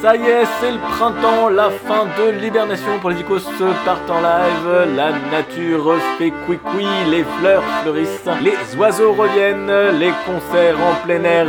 Ça y est, c'est le printemps, la fin de l'hibernation pour les icos partent en live, la nature fait couicoui, les fleurs fleurissent, les oiseaux reviennent, les concerts en plein air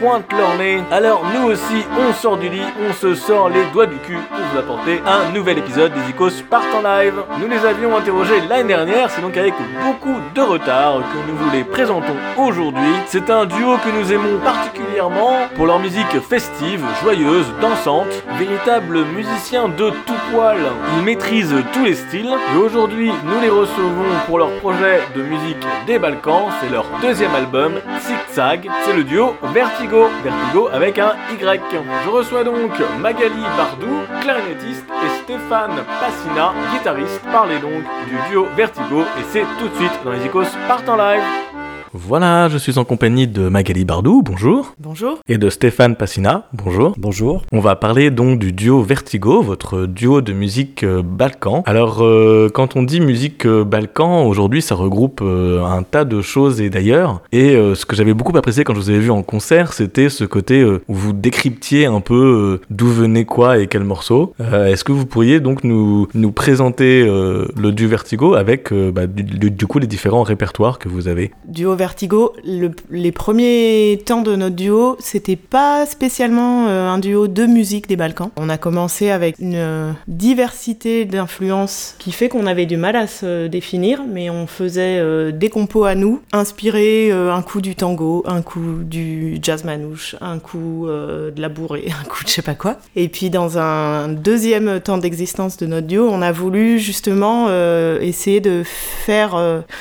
pointent leur nez. Alors nous aussi, on sort du lit, on se sort les doigts du cul pour vous apporter un nouvel épisode des icos partent en live. Nous les avions interrogés l'année dernière, c'est donc avec beaucoup de retard que nous vous les présentons aujourd'hui. C'est un duo que nous aimons particulièrement pour leur musique festive, joyeuse, dansante, véritable musicien de tout poil. Ils maîtrisent tous les styles et aujourd'hui nous les recevons pour leur projet de musique des Balkans, c'est leur deuxième album, Zigzag, c'est le duo Vertigo, Vertigo avec un Y. Je reçois donc Magali Bardou, clarinettiste, et Stéphane Passina, guitariste. Parlez donc du duo Vertigo et c'est tout de suite dans les Icos partent en live. Voilà, je suis en compagnie de Magali Bardou, bonjour. Bonjour. Et de Stéphane Passina, bonjour. Bonjour. On va parler donc du duo Vertigo, votre duo de musique euh, balkan. Alors, euh, quand on dit musique euh, balkan, aujourd'hui, ça regroupe euh, un tas de choses et d'ailleurs. Et euh, ce que j'avais beaucoup apprécié quand je vous avais vu en concert, c'était ce côté euh, où vous décryptiez un peu euh, d'où venait quoi et quel morceau. Euh, Est-ce que vous pourriez donc nous, nous présenter euh, le duo Vertigo avec euh, bah, du, du- du coup les différents répertoires que vous avez? Duo Vertigo, le- les premiers temps de notre duo, c'était pas spécialement euh, un duo de musique des Balkans. On a commencé avec une euh, diversité d'influences qui fait qu'on avait du mal à se définir, mais on faisait euh, des compos à nous, inspirés un coup du tango, un coup du jazz manouche, un coup de la bourrée, un coup de je sais pas quoi. Et puis dans un deuxième temps d'existence de notre duo, on a voulu justement essayer de faire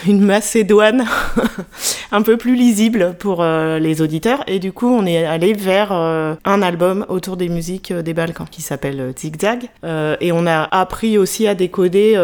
une Macédoine un peu plus lisible pour euh, les auditeurs. Et du coup, on est allé vers euh, un album autour des musiques euh, des Balkans qui s'appelle Zigzag. Et on a appris aussi à décoder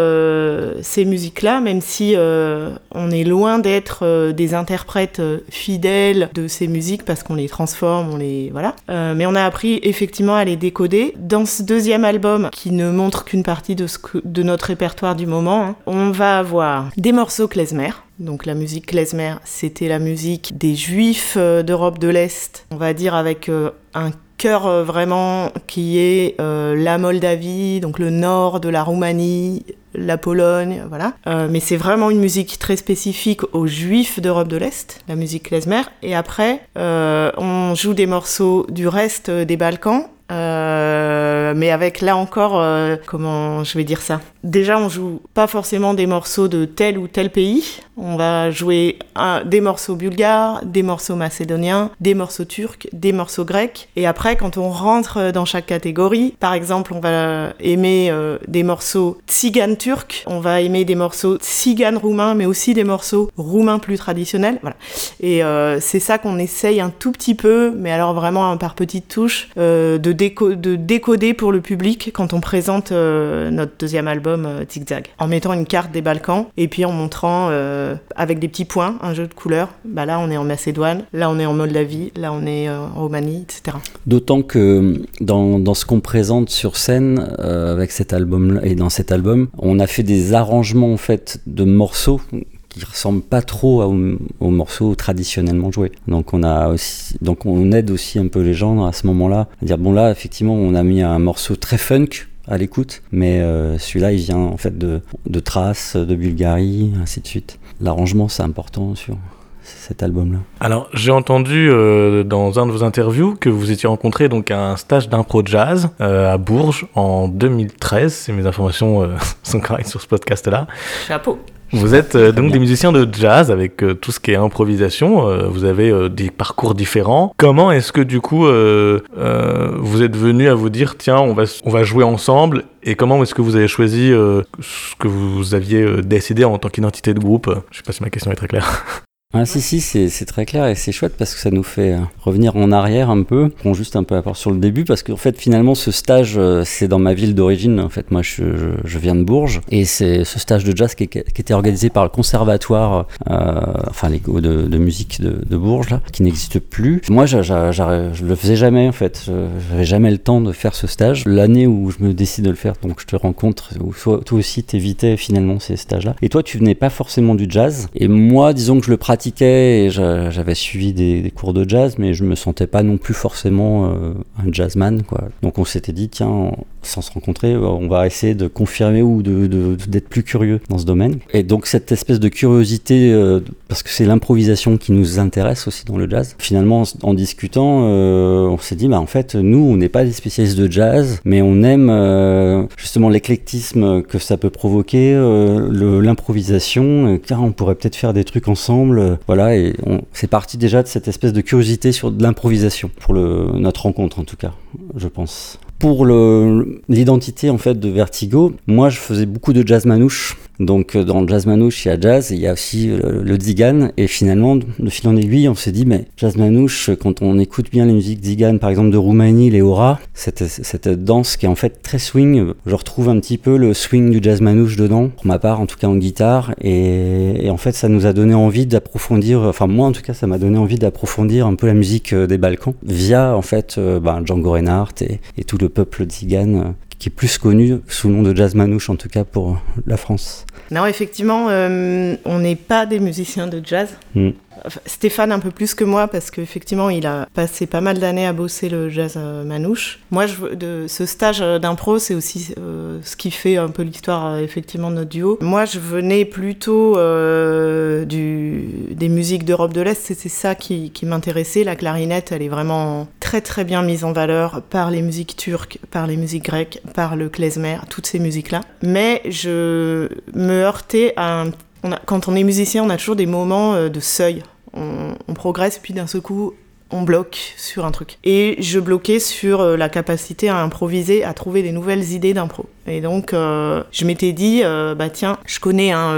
ces musiques-là, même si on est loin d'être des interprètes fidèles de ces musiques parce qu'on les transforme, on les voilà. Mais on a appris effectivement à les décoder. Dans ce deuxième album, qui ne montre qu'une partie de, ce de notre répertoire du moment, hein, on va avoir des morceaux klezmer. Donc la musique klezmer, c'était la musique des juifs euh, d'Europe de l'Est, on va dire avec euh, un cœur euh, vraiment qui est la Moldavie, donc le nord de la Roumanie, la Pologne, voilà. Mais c'est vraiment une musique très spécifique aux juifs d'Europe de l'Est, la musique klezmer. Et après, on joue des morceaux du reste des Balkans. Euh, mais avec là encore, euh, comment je vais dire ça? Déjà, on joue pas forcément des morceaux de tel ou tel pays. On va jouer des morceaux bulgares, des morceaux macédoniens, des morceaux turcs, des morceaux grecs. Et après, quand on rentre dans chaque catégorie, par exemple, on va aimer euh, des morceaux tziganes turcs, on va aimer des morceaux tziganes roumains, mais aussi des morceaux roumains plus traditionnels. Voilà. Et c'est ça qu'on essaye un tout petit peu, mais alors vraiment par petites touches, de, de décoder pour le public quand on présente euh, notre deuxième album euh, Zigzag. En mettant une carte des Balkans et puis en montrant euh, avec des petits points, un jeu de couleurs. Bah là, on est en Macédoine, là, on est en Moldavie, là, on est en Roumanie, etc. D'autant que dans, dans ce qu'on présente sur scène avec cet album et dans cet album, on a fait des arrangements en fait de morceaux qui ressemblent pas trop aux, aux morceaux traditionnellement joués. Donc on a aussi, donc on aide aussi un peu les gens à ce moment-là à dire bon là effectivement on a mis un morceau très funk à l'écoute, mais euh, celui-là il vient en fait de, de Thrace, de Bulgarie, ainsi de suite. L'arrangement c'est important sur cet album-là. Alors, j'ai entendu euh, dans un de vos interviews que vous étiez rencontré donc à un stage d'impro jazz euh, à Bourges en 2013. Si mes informations euh, sont correctes sur ce podcast-là. Chapeau Vous êtes euh, donc bien. des musiciens de jazz avec euh, tout ce qui est improvisation. euh, vous avez euh, des parcours différents. Comment est-ce que du coup euh, euh, vous êtes venu à vous dire tiens on va on va jouer ensemble et comment est-ce que vous avez choisi euh, ce que vous aviez euh, décidé en tant qu'identité de groupe? Je sais pas si ma question est très claire. Ah si si c'est très clair et c'est chouette parce que ça nous fait euh, revenir en arrière un peu, prend juste un peu à part sur le début parce qu'en fait finalement ce stage euh, c'est dans ma ville d'origine en fait moi je, viens de Bourges et c'est ce stage de jazz qui, était organisé par le conservatoire euh, enfin les de, de musique de, Bourges qui n'existe plus. Moi j'a- j'a- je le faisais jamais en fait, j'avais jamais le temps de faire ce stage. L'année où je me décide de le faire donc je te rencontre où toi, aussi t'évitais finalement ces stages là et toi tu venais pas forcément du jazz et moi disons que je le pratique et j'avais suivi des, cours de jazz, mais je me sentais pas non plus forcément un jazzman. Quoi. Donc on s'était dit, tiens, sans se rencontrer, on va essayer de confirmer ou d'être de, plus curieux dans ce domaine. Et donc cette espèce de curiosité, parce que c'est l'improvisation qui nous intéresse aussi dans le jazz, finalement en discutant, on s'est dit, bah, en fait, nous, on n'est pas des spécialistes de jazz, mais on aime justement l'éclectisme que ça peut provoquer, l'improvisation, car on pourrait peut-être faire des trucs ensemble. Euh, voilà, et c'est parti déjà de cette espèce de curiosité sur de l'improvisation, pour notre rencontre en tout cas, je pense. Pour l'identité en fait de Vertigo, moi je faisais beaucoup de jazz manouche donc euh, dans le jazz manouche, il y a jazz, il y a aussi euh, le zigan. Et finalement, de fil en aiguille, on s'est dit, mais jazz manouche, quand on écoute bien les musiques zigan, par exemple de Roumanie, les cette, cette danse qui est en fait très swing, je retrouve un petit peu le swing du jazz manouche dedans, pour ma part, en tout cas en guitare. Et, en fait, ça nous a donné envie d'approfondir, enfin moi en tout cas, ça m'a donné envie d'approfondir un peu la musique euh, des Balkans via en fait ben, Django Reinhardt et, et, tout le peuple zigan qui est plus connu sous le nom de jazz manouche en tout cas pour la France. Non, effectivement, euh, on n'est pas des musiciens de jazz. Hmm. Stéphane un peu plus que moi parce qu'effectivement il a passé pas mal d'années à bosser le jazz euh, manouche. Moi je, de, ce stage euh, d'impro c'est aussi euh, ce qui fait un peu l'histoire effectivement de notre duo. Moi je venais plutôt du, des musiques d'Europe de l'Est, c'est ça qui, qui m'intéressait. La clarinette elle est vraiment très très bien mise en valeur par les musiques turques, par les musiques grecques, par le klezmer, toutes ces musiques là. Mais je me heurtais à un quand on est musicien, on a toujours des moments euh, de seuil. On, progresse, puis d'un seul coup, on bloque sur un truc. Et je bloquais sur euh, la capacité à improviser, à trouver des nouvelles idées d'impro. Et donc, euh, je m'étais dit, bah tiens, je connais hein,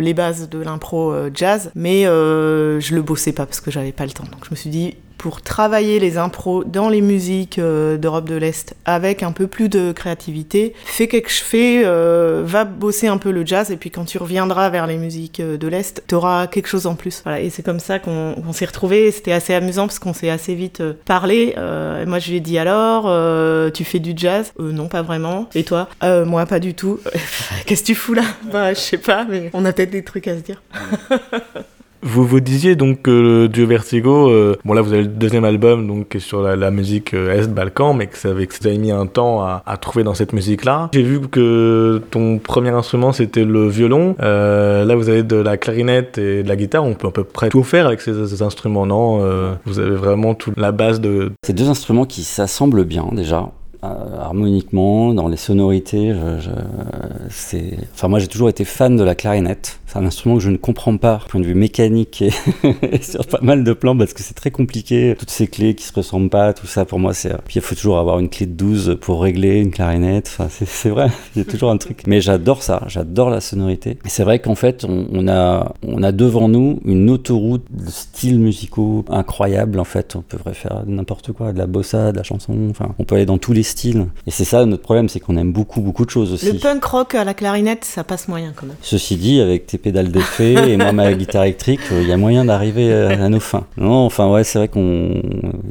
les bases de l'impro jazz, mais je le bossais pas parce que j'avais pas le temps. Donc, je me suis dit, pour travailler les impros dans les musiques euh, d'Europe de l'Est avec un peu plus de créativité. Fais quelque fais, euh, va bosser un peu le jazz et puis quand tu reviendras vers les musiques euh, de l'Est, tu auras quelque chose en plus. Voilà, et c'est comme ça qu'on s'est retrouvés. C'était assez amusant parce qu'on s'est assez vite parlé. Et moi, je lui ai dit alors, tu fais du jazz? Non, pas vraiment. Et toi? Moi, pas du tout. Qu'est-ce que tu fous là? Bah, je sais pas, mais on a peut-être des trucs à se dire. Vous vous disiez donc que duo Vertigo, euh, bon là vous avez le deuxième album donc qui est sur la, musique euh, Est-Balkan, mais que ça, avait, que ça mis un temps à, trouver dans cette musique-là. J'ai vu que ton premier instrument c'était le violon. Euh, là vous avez de la clarinette et de la guitare. On peut à peu près tout faire avec ces, instruments, non? Vous avez vraiment toute la base de. Ces deux instruments qui s'assemblent bien déjà. Harmoniquement, dans les sonorités. Enfin, moi, j'ai toujours été fan de la clarinette. C'est un instrument que je ne comprends pas, du point de vue mécanique et, sur pas mal de plans, parce que c'est très compliqué. Toutes ces clés qui se ressemblent pas, tout ça, pour moi, c'est. Puis il faut toujours avoir une clé de 12 pour régler une clarinette. Enfin, c'est, vrai, il y a toujours un truc. Mais j'adore ça, j'adore la sonorité. Et c'est vrai qu'en fait, on, a, on a devant nous une autoroute de styles musicaux incroyables. En fait, on peut faire n'importe quoi, de la bossa, de la chanson. Enfin, on peut aller dans tous les style. Et c'est ça notre problème, c'est qu'on aime beaucoup, beaucoup de choses aussi. Le punk rock à la clarinette, ça passe moyen quand même. Ceci dit, avec tes pédales d'effet et moi ma guitare électrique, il y a moyen d'arriver à, nos fins. Non, enfin ouais, c'est vrai qu'on,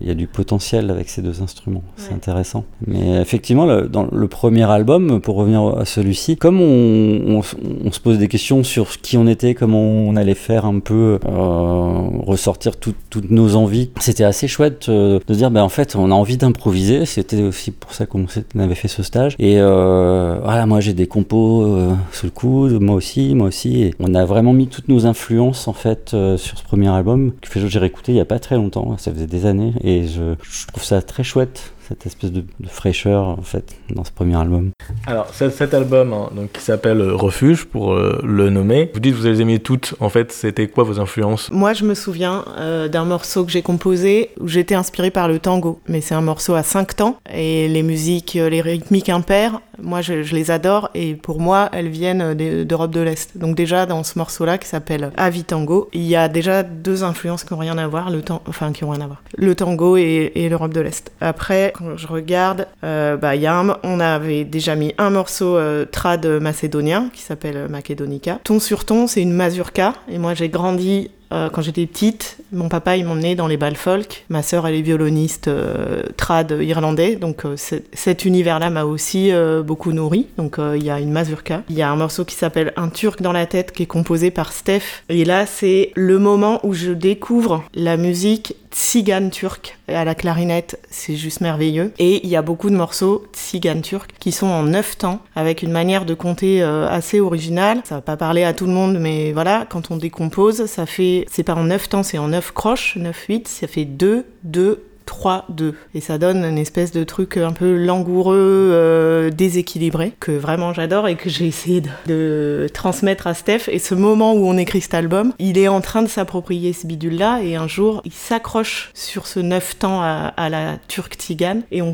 il y a du potentiel avec ces deux instruments. C'est intéressant. Mais effectivement, dans le premier album, pour revenir à celui-ci, comme on, on, se pose des questions sur qui on était, comment on allait faire un peu euh, ressortir toutes nos envies, c'était assez chouette euh, de dire, ben en fait, on a envie d'improviser. C'était aussi pour ça qu'on avait fait ce stage. Et euh, voilà, moi j'ai des compos euh, sous le coude, moi aussi, moi aussi. Et on a vraiment mis toutes nos influences en fait euh, sur ce premier album que j'ai réécouté il y a pas très longtemps, ça faisait des années. Et je, je trouve ça très chouette cette espèce de, fraîcheur en fait dans ce premier album. Alors cet, album hein, donc, qui s'appelle euh, Refuge pour euh, le nommer, vous dites que vous les aimez toutes, en fait c'était quoi vos influences? Moi je me souviens euh, d'un morceau que j'ai composé où j'étais inspiré par le tango, mais c'est un morceau à 5 temps et les musiques, les rythmiques impaires, moi je, les adore et pour moi elles viennent d'Europe de l'Est. Donc déjà dans ce morceau là qui s'appelle Avi Tango, il y a déjà deux influences qui n'ont rien à voir, le enfin qui ont rien à voir, le tango et, et l'Europe de l'Est. Après quand je regarde, euh, bah, y on avait déjà mis un morceau euh, trad macédonien qui s'appelle Macedonica. Ton sur ton, c'est une mazurka. Et moi, j'ai grandi euh, quand j'étais petite, mon papa il m'emmenait dans les balles folk. Ma sœur elle est violoniste euh, trad irlandais, donc euh, cet univers-là m'a aussi beaucoup nourri. Donc il y a une mazurka. Il y a un morceau qui s'appelle Un Turc dans la tête qui est composé par Steph. Et là c'est le moment où je découvre la musique tzigane turc à la clarinette, c'est juste merveilleux. Et il y a beaucoup de morceaux tzigane turc qui sont en neuf temps, avec une manière de compter assez originale. Ça va pas parler à tout le monde, mais voilà, quand on décompose, ça fait, c'est pas en neuf temps, c'est en neuf croches, 9-8, ça fait 2, 2, 3-2. Et ça donne une espèce de truc un peu langoureux, euh, déséquilibré, que vraiment j'adore et que j'ai essayé de, transmettre à Steph. Et ce moment où on écrit cet album, il est en train de s'approprier ce bidule-là et un jour, il s'accroche sur ce 9 temps à, la turque tigane et on,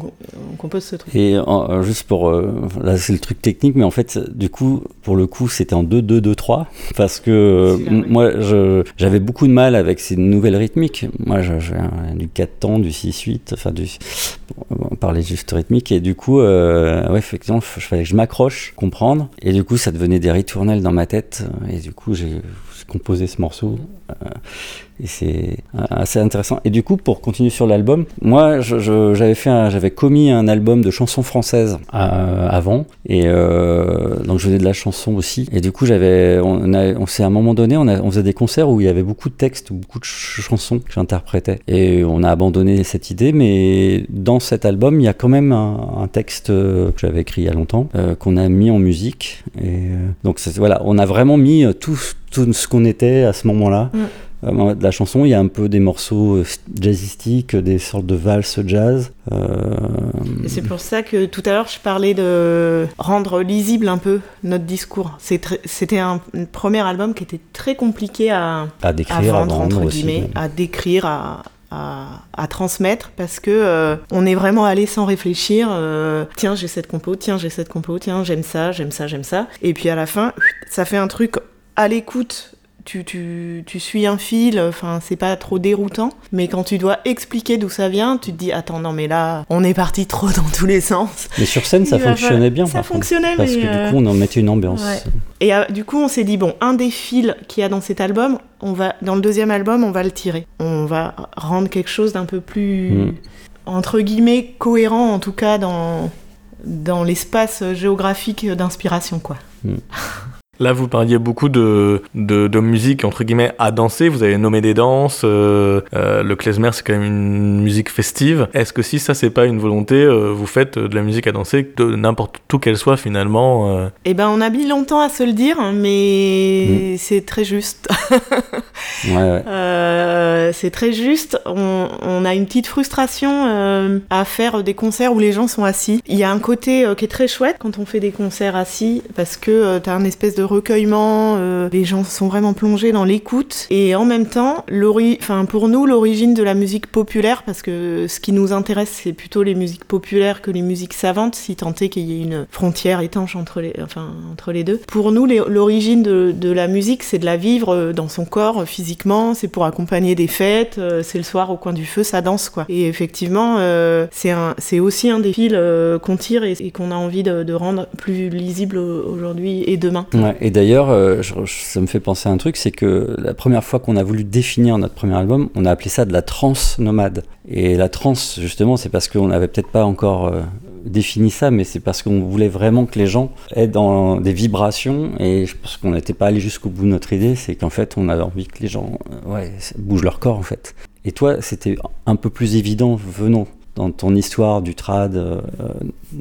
compose ce truc. Et juste pour... Euh, là, c'est le truc technique, mais en fait, du coup, pour le coup, c'était en 2-2-2-3 parce que moi, j'avais beaucoup de mal avec ces nouvelles rythmiques. Moi, j'ai du 4 temps, du 6-8, enfin, du, on parlait juste rythmique, et du coup, euh, effectivement, il fallait que je m'accroche, comprendre, et du coup, ça devenait des ritournelles dans ma tête, et du coup, j'ai composé ce morceau. Euh, et c'est assez intéressant. Et du coup, pour continuer sur l'album, moi, j'avais fait, j'avais commis un album de chansons françaises euh, avant, et euh, donc je faisais de la chanson aussi. Et du coup, j'avais, on, on s'est à un moment donné, on, a, on, faisait des concerts où il y avait beaucoup de textes, beaucoup de chansons que j'interprétais, et on a abandonné cette idée. Mais dans cet album, il y a quand même un, texte que j'avais écrit il y a longtemps, euh, qu'on a mis en musique. Et donc voilà, on a vraiment mis tout, tout ce qu'on était à ce moment-là. Mm. Euh, de la chanson, il y a un peu des morceaux euh, jazzistiques, des sortes de valses jazz. Euh... C'est pour ça que tout à l'heure je parlais de rendre lisible un peu notre discours. C'était un, premier album qui était très compliqué à, à décrire, à vendre, entre guillemets, à décrire, à, à, transmettre parce que euh, on est vraiment allé sans réfléchir. tiens, j'ai cette compo, tiens, j'ai cette compo, tiens, j'aime ça, j'aime ça, j'aime ça. Et puis à la fin, ça fait un truc à l'écoute tu, tu, tu, suis un fil, enfin c'est pas trop déroutant, mais quand tu dois expliquer d'où ça vient, tu te dis attends non mais là on est parti trop dans tous les sens. Mais sur scène ça fonctionnait bien. Ça fonctionnait parce que du euh, coup on en mettait une ambiance. Et euh, du coup on s'est dit bon un des fils qu'il y a dans cet album, on va dans le deuxième album on va le tirer, on va rendre quelque chose d'un peu plus mm. entre guillemets cohérent en tout cas dans dans l'espace géographique d'inspiration quoi. Mm. Là, vous parliez beaucoup de, de, musique, entre guillemets, à danser. Vous avez nommé des danses. Euh, euh, le klezmer, c'est quand même une musique festive. Est-ce que si ça, c'est pas une volonté, euh, vous faites de la musique à danser, de n'importe où qu'elle soit, finalement Eh ben, on a mis longtemps à se le dire, mais mm. c'est très juste. ouais, c'est très juste. On, on, a une petite frustration à faire des concerts où les gens sont assis. Il y a un côté qui est très chouette quand on fait des concerts assis, parce que tu as un espèce de recueillement, euh, les gens sont vraiment plongés dans l'écoute. Et en même temps, enfin, pour nous, l'origine de la musique populaire, parce que ce qui nous intéresse, c'est plutôt les musiques populaires que les musiques savantes, si tant est qu'il y ait une frontière étanche entre les, enfin, entre les deux. Pour nous, l'origine de, de, la musique, c'est de la vivre euh, dans son corps, euh, physiquement, c'est pour accompagner des fêtes, c'est le soir au coin du feu, ça danse, quoi. Et effectivement, c'est aussi un des fils qu'on tire et, qu'on a envie de, de, rendre plus lisible aujourd'hui et demain. Ouais, et d'ailleurs, euh, ça me fait penser à un truc, c'est que la première fois qu'on a voulu définir notre premier album, on a appelé ça de la trance nomade. Et la trance, justement, c'est parce qu'on n'avait peut-être pas encore euh, défini ça, mais c'est parce qu'on voulait vraiment que les gens aient dans des vibrations. Et je pense qu'on n'était pas allé jusqu'au bout de notre idée, c'est qu'en fait, on avait envie que les gens euh, bougent leur corps, en fait. Et toi, c'était un peu plus évident venant dans ton histoire du trad,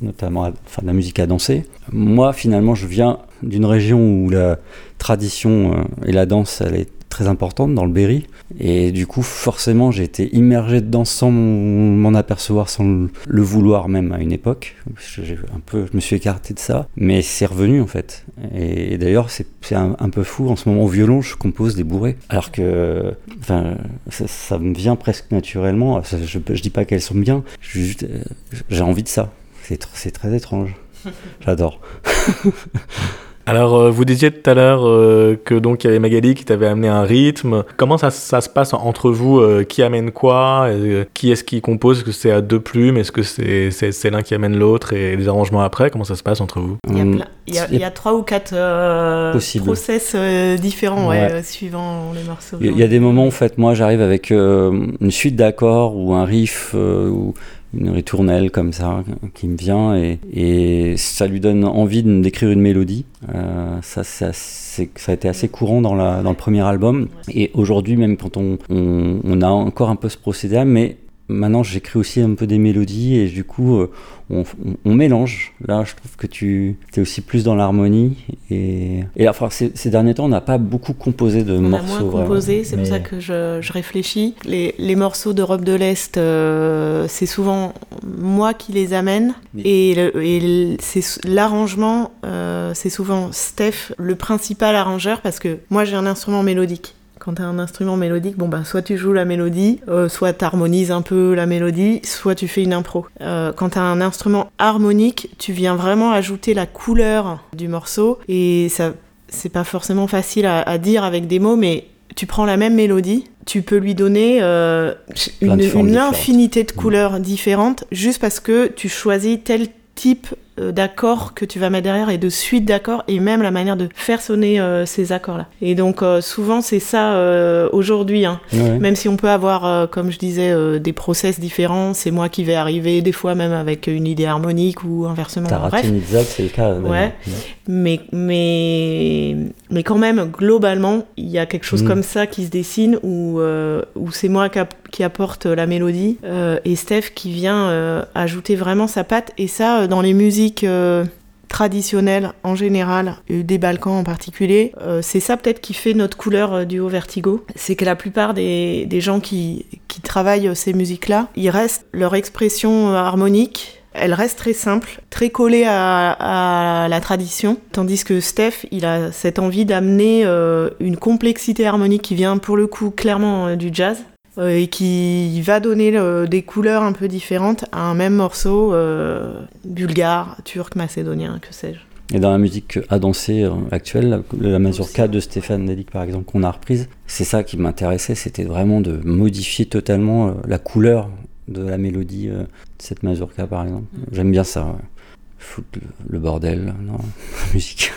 notamment de la musique à danser. Moi, finalement, je viens d'une région où la tradition euh, et la danse, elle est très importante dans le Berry. Et du coup, forcément, j'ai été immergé dedans sans m'en apercevoir, sans le vouloir même à une époque. un peu, je me suis écarté de ça, mais c'est revenu en fait. Et, d'ailleurs, c'est un, peu fou. En ce moment, au violon, je compose des bourrées. Alors que enfin, ça, me vient presque naturellement. Je, je dis pas qu'elles sont bien, euh, j'ai envie de ça. C'est très étrange. J'adore. Alors, euh, vous disiez tout à l'heure que donc il y avait Magali qui t'avait amené un rythme. Comment ça, ça se passe entre vous Qui amène quoi Qui est-ce qui compose? Est-ce que c'est à deux plumes? Est-ce que c'est, c'est, l'un qui amène l'autre et les arrangements après? Comment ça se passe entre vous? Il y, a il, y a, trois ou quatre process différents ouais, suivant les morceaux. Il y, a des moments en fait, moi j'arrive avec une suite d'accords ou un riff ou une ritournelle comme ça qui me vient et, et ça lui donne envie d'écrire une mélodie. Euh, ça, ça, ça, a été assez courant dans, la, dans le premier album et aujourd'hui même quand on, on, on, a encore un peu ce procédé mais maintenant j'écris aussi un peu des mélodies et du coup euh, on, mélange. Là, je trouve que tu es aussi plus dans l'harmonie. Et, et enfin, ces, derniers temps, on n'a pas beaucoup composé de on morceaux. A moins composé, c'est pour ça que je, je réfléchis. Les, les, morceaux d'Europe de l'Est, euh, c'est souvent moi qui les amène. Et, et l'arrangement, euh, c'est souvent Steph, le principal arrangeur, parce que moi j'ai un instrument mélodique. Quand tu as un instrument mélodique, bon bah soit tu joues la mélodie, euh, soit tu harmonises un peu la mélodie, soit tu fais une impro. Euh, quand tu as un instrument harmonique, tu viens vraiment ajouter la couleur du morceau et ça c'est pas forcément facile à, dire avec des mots, mais tu prends la même mélodie, tu peux lui donner euh, une, une infinité de couleurs différentes juste parce que tu choisis tel type d'accords que tu vas mettre derrière et de suite d'accords et même la manière de faire sonner euh, ces accords-là. Et donc euh, souvent c'est ça aujourd'hui, hein. même si on peut avoir, comme je disais, des process différents, c'est moi qui vais arriver des fois même avec une idée harmonique ou inversement. C'est le cas. Ouais. Mais, mais, mais quand même, globalement, il y a quelque chose mm. comme ça qui se dessine où, où c'est moi qui, apporte la mélodie et Steph qui vient ajouter vraiment sa patte et ça dans les musiques euh, traditionnelle en général, des Balkans en particulier, euh, c'est ça peut-être qui fait notre couleur euh, du haut vertigo. C'est que la plupart des, gens qui, travaillent ces musiques-là, ils restent leur expression harmonique. Elle reste très simple, très collée à, la tradition, tandis que Steph, il a cette envie d'amener une complexité harmonique qui vient pour le coup clairement du jazz, euh, et qui va donner euh, des couleurs un peu différentes à un même morceau euh, bulgare, turc, macédonien, que sais-je. Et dans la musique à danser actuelle, la mazurka de Stéphane Delik par exemple qu'on a reprise, c'est ça qui m'intéressait, c'était vraiment de modifier totalement la couleur de la mélodie de cette mazurka par exemple. J'aime bien ça. Foutre le, bordel dans la musique.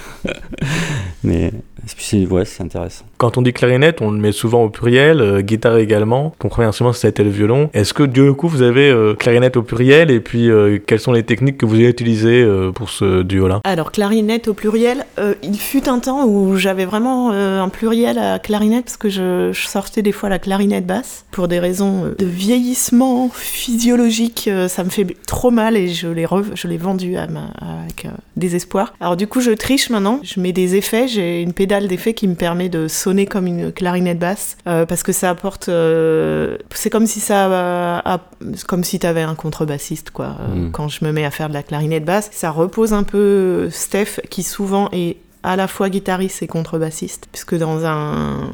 Mais c'est ouais, intéressant. Quand on dit clarinette, on le met souvent au pluriel, euh, guitare également. Ton premier instrument, c'était le violon. Est-ce que du coup, vous avez euh, clarinette au pluriel et puis euh, quelles sont les techniques que vous avez utilisées pour ce duo-là? Alors, clarinette au pluriel, il fut un temps où j'avais vraiment un pluriel à clarinette parce que je, sortais des fois la clarinette basse pour des raisons de vieillissement physiologique. ça me fait trop mal et je l'ai, je l'ai vendu à ma, avec désespoir. Alors, du coup, je triche maintenant. Je mets des effets. J'ai une pédale d'effet qui me permet de sonner comme une clarinette basse euh, parce que ça apporte euh, c'est comme si ça comme si tu avais un contrebassiste quoi euh, mm. quand je me mets à faire de la clarinette basse ça repose un peu Steph qui souvent est à la fois guitariste et contrebassiste puisque dans un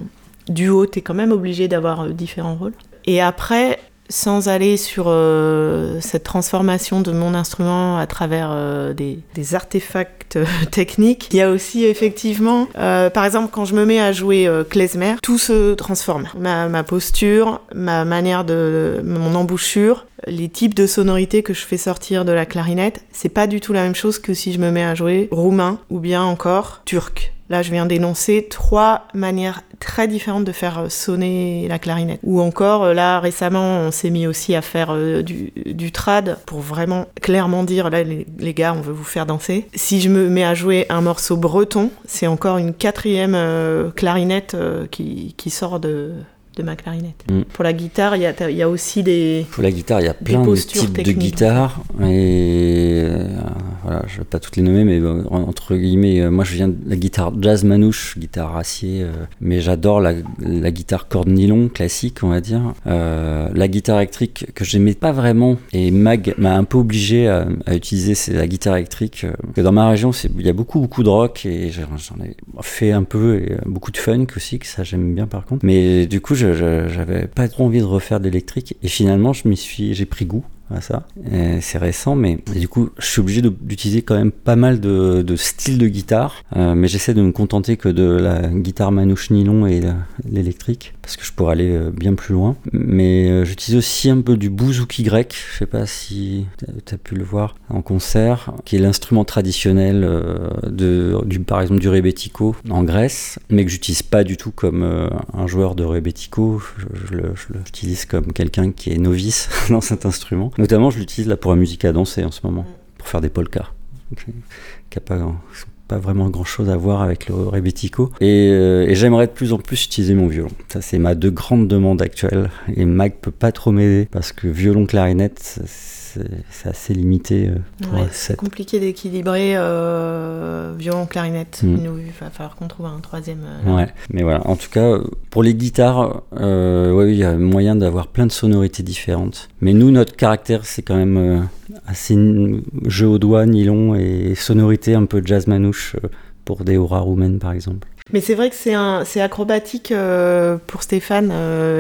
duo tu es quand même obligé d'avoir différents rôles et après sans aller sur euh, cette transformation de mon instrument à travers euh, des, artefacts euh, techniques, il y a aussi effectivement, par exemple, quand je me mets à jouer klezmer, tout se transforme. Ma, ma, posture, ma manière de, mon embouchure, les types de sonorités que je fais sortir de la clarinette, c'est pas du tout la même chose que si je me mets à jouer roumain ou bien encore turc. Là, je viens d'énoncer trois manières très différentes de faire euh, sonner la clarinette. Ou encore, euh, là, récemment, on s'est mis aussi à faire euh, du, trad pour vraiment clairement dire, là, les, gars, on veut vous faire danser. Si je me mets à jouer un morceau breton, c'est encore une quatrième clarinette qui, qui sort de, de ma clarinette. Mm. Pour la guitare, il y, y a, aussi des. Pour la guitare, il y a plein de types de guitares. Et je ne vais pas toutes les nommer, mais entre guillemets, euh, moi je viens de la guitare jazz manouche, guitare acier, euh, mais j'adore la, guitare corde nylon classique, on va dire. la guitare électrique que j'aimais pas vraiment, et Mag m'a un peu obligé à, utiliser, c'est la guitare électrique. que dans ma région, il y a beaucoup, beaucoup de rock, et j'en ai fait un peu, et beaucoup de funk aussi, que ça j'aime bien par contre. Mais du coup, je j'avais pas trop envie de refaire d'électrique et finalement je j'ai pris goût ça. C'est récent, mais du coup, je suis obligé d'utiliser quand même pas mal de, styles de guitare, euh, mais j'essaie de me contenter que de la guitare manouche nylon et l'électrique, parce que je pourrais aller euh, bien plus loin. Mais euh, j'utilise aussi un peu du bouzouki grec, je sais pas si tu as pu le voir en concert, qui est l'instrument traditionnel du, par exemple du rebetiko en Grèce, mais que j'utilise pas du tout comme un joueur de rebetiko, je l'utilise comme quelqu'un qui est novice dans cet instrument. Notamment, je l'utilise là pour la musique à danser en ce moment, pour faire des polkas, qui pas, pas vraiment grand chose à voir avec le rebetiko. Et, euh, et j'aimerais de plus en plus utiliser mon violon. Ça, c'est ma deux grandes demandes actuelles. Et Mag peut pas trop m'aider parce que violon clarinette, c'est c'est assez limité euh, Ouais, c'est compliqué d'équilibrer euh, violon, clarinette. Mm. Il nous- il va falloir qu'on trouve un troisième. euh. Ouais, mais voilà. En tout cas, pour les guitares, euh, ouais, oui, il y a moyen d'avoir plein de sonorités différentes. Mais nous, notre caractère, c'est quand même assez jeu au doigt, nylon et sonorité un peu jazz manouche pour des auras roumaines, par exemple. Mais c'est vrai que c'est acrobatique pour Stéphane,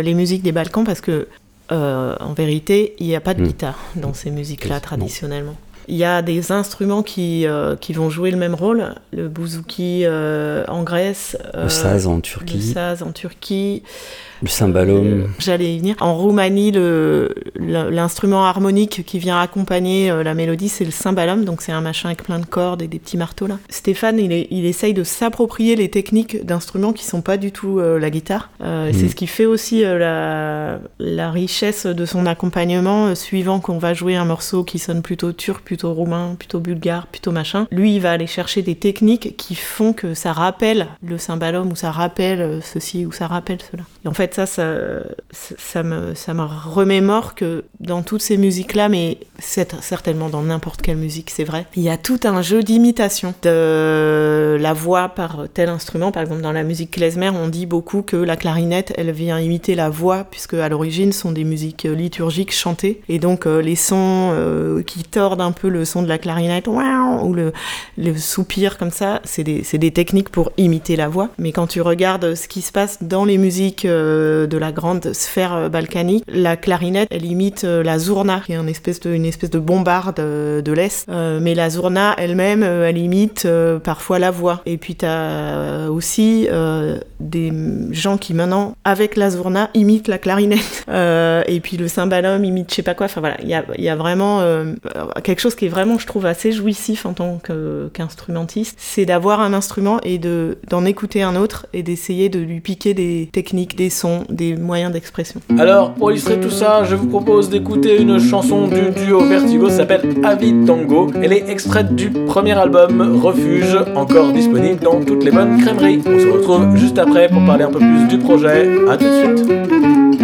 les musiques des Balkans, parce que euh, en vérité, il n'y a pas de Mm. guitare dans ces musiques-là traditionnellement. Il y a des instruments qui, euh, qui vont jouer le même rôle, le bouzouki euh, en Grèce, Le saz en le Turquie, saz en Turquie, le cymbalum. Euh, J'allais y venir. En Roumanie, l'instrument harmonique qui vient accompagner euh, la mélodie, c'est le cymbalum. Donc c'est un machin avec plein de cordes et des petits marteaux là. Stéphane, il, est- il essaye de s'approprier les techniques d'instruments qui sont pas du tout euh, la guitare. Euh, C'est Mhm. ce qui fait aussi euh, la, la richesse de son accompagnement, suivant qu'on va jouer un morceau qui sonne plutôt turc, plutôt roumain, plutôt bulgare, plutôt machin. Lui, il va aller chercher des techniques qui font que ça rappelle le cymbalum ou ça rappelle ceci ou ça rappelle cela. Et en fait, ça, ça, me, ça me remémore que dans toutes ces musiques-là, mais certainement dans n'importe quelle musique, c'est vrai, il y a tout un jeu d'imitation de la voix par tel instrument. Par exemple, dans la musique klezmer, on dit beaucoup que la clarinette, elle vient imiter la voix, puisque à l'origine, sont des musiques liturgiques chantées. Et donc, euh, les sons euh, qui tordent un peu le son de la clarinette, ou le, soupir comme ça, c'est des, des techniques pour imiter la voix. Mais quand tu regardes ce qui se passe dans les musiques euh, de la grande sphère euh, balkanique, la clarinette, elle imite euh, la zourna, qui est une espèce de, une espèce de bombarde euh, de l'Est. Euh, mais la zourna elle-même, euh, elle imite euh, parfois la voix. Et puis tu as aussi euh, des gens qui maintenant, avec la zourna, imitent la clarinette. Euh, et puis le cymbalum imite je sais pas quoi. Enfin voilà, il y a, y a vraiment euh, quelque chose qui est vraiment, je trouve, assez jouissif en tant qu'instrumentiste. c'est d'avoir un instrument et de, d'en écouter un autre et d'essayer de lui piquer des techniques, des sons, des moyens d'expression. Alors, pour illustrer tout ça, je vous propose d'écouter une chanson du duo Vertigo, s'appelle Avi Tango. Elle est extraite du premier album Refuge, encore disponible dans toutes les bonnes crèmeries. On se retrouve juste après pour parler un peu plus du projet. A tout de suite.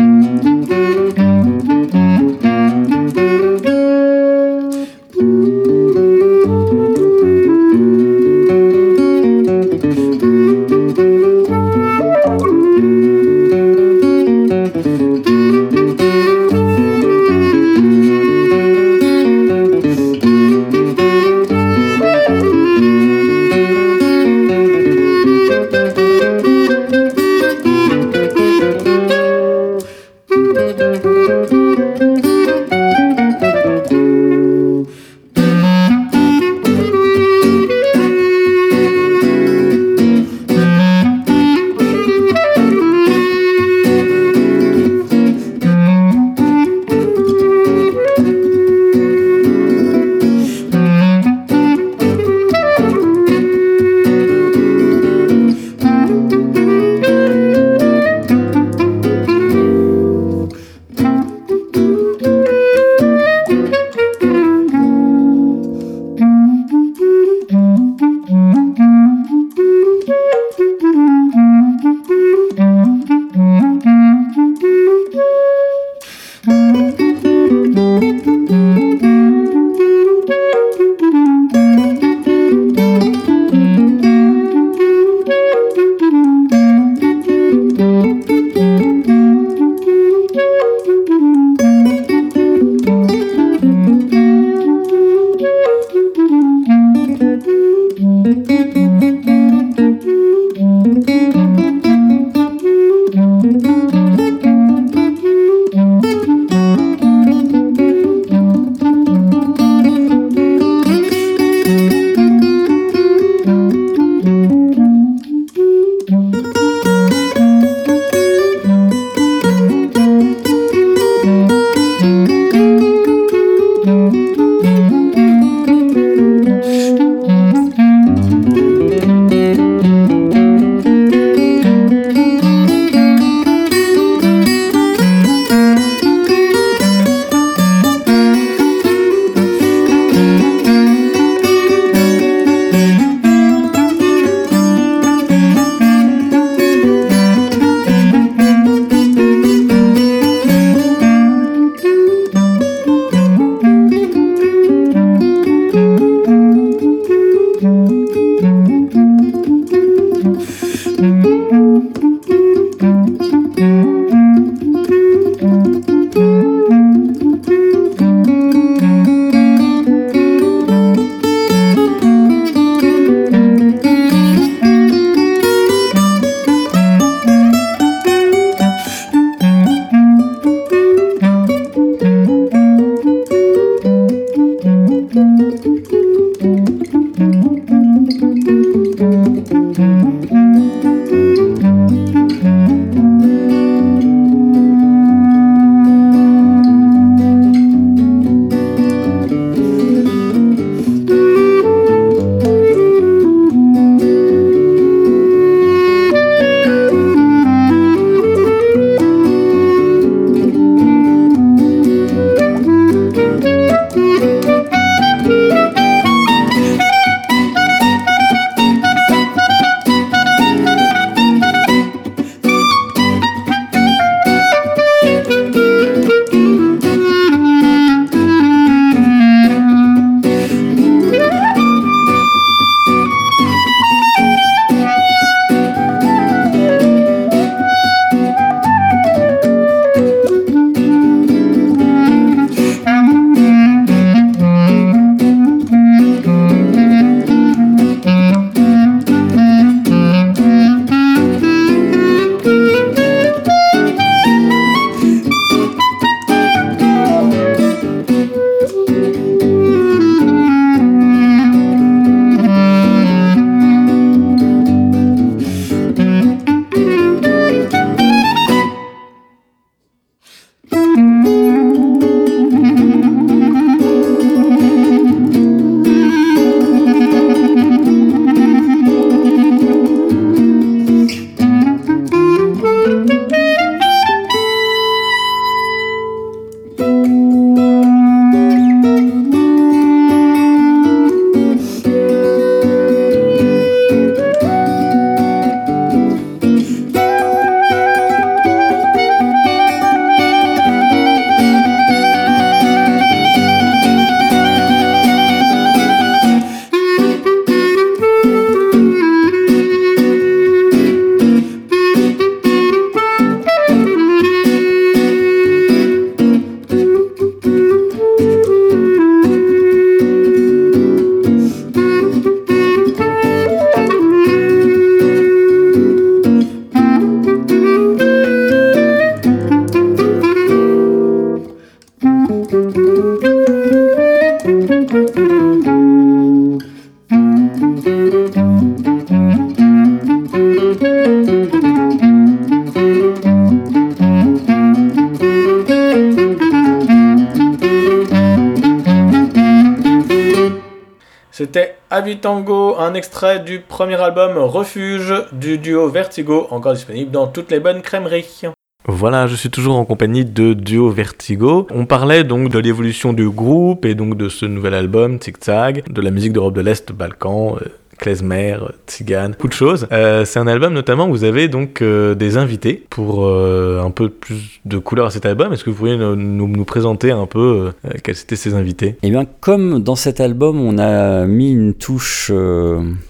Habitango, un extrait du premier album Refuge du duo Vertigo, encore disponible dans toutes les bonnes crèmeries. Voilà, je suis toujours en compagnie de Duo Vertigo. On parlait donc de l'évolution du groupe et donc de ce nouvel album, Tic Tac, de la musique d'Europe de l'Est, Balkan, euh, klezmer, tzigane, beaucoup de choses. Euh, c'est un album notamment où vous avez donc euh, des invités pour euh, un peu plus de couleur à cet album. Est-ce que vous pourriez nous, présenter un peu quels étaient ces invités? Eh bien, comme dans cet album, on a mis une touche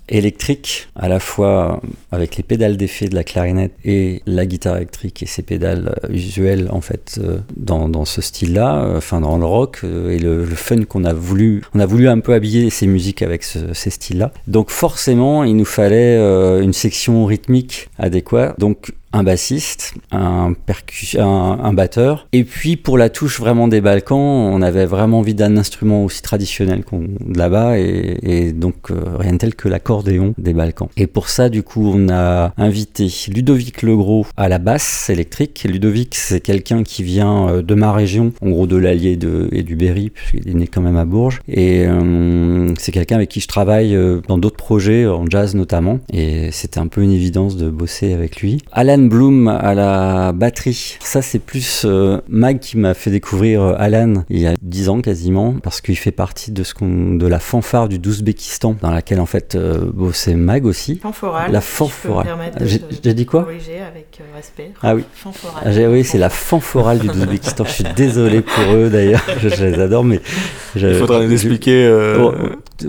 électrique, à la fois avec les pédales d'effet de la clarinette et la guitare électrique et ses pédales usuelles, en fait, dans, ce style-là, enfin dans le rock, et le, fun qu'on a voulu, on a voulu un peu habiller ces musiques avec ce- ces styles-là. Donc forcément, il nous fallait euh, une section rythmique adéquate. Donc un bassiste, un, percu- un, batteur. Et puis pour la touche vraiment des Balkans, on avait vraiment envie d'un instrument aussi traditionnel qu'on de là-bas et, donc euh, rien de tel que l'accordéon des Balkans. Et pour ça, du coup, on a invité Ludovic Legros à la basse électrique. Ludovic, c'est quelqu'un qui vient euh, de ma région, en gros de l'Allier et du Berry, puisqu'il est né quand même à Bourges. Et euh, c'est quelqu'un avec qui je travaille dans d'autres projets, en jazz notamment. Et c'était un peu une évidence de bosser avec lui. Alan Bloom à la batterie. Ça, c'est plus euh, Mag qui m'a fait découvrir euh, Alan il y a 10 ans quasiment, parce qu'il fait partie de, ce qu'on, de la fanfare du d'Ouzbékistan, dans laquelle en fait euh, bossait Mag aussi. Fanforale. La si je peux me fanforale. J'ai- dit quoi avec euh, respect. Ah oui. Fanforale. Ah, j'ai- oui, c'est la fanforale du d'Ouzbékistan. Je suis désolé pour eux d'ailleurs, je, je les adore, mais je- Il faudra nous expliquer euh, Oh,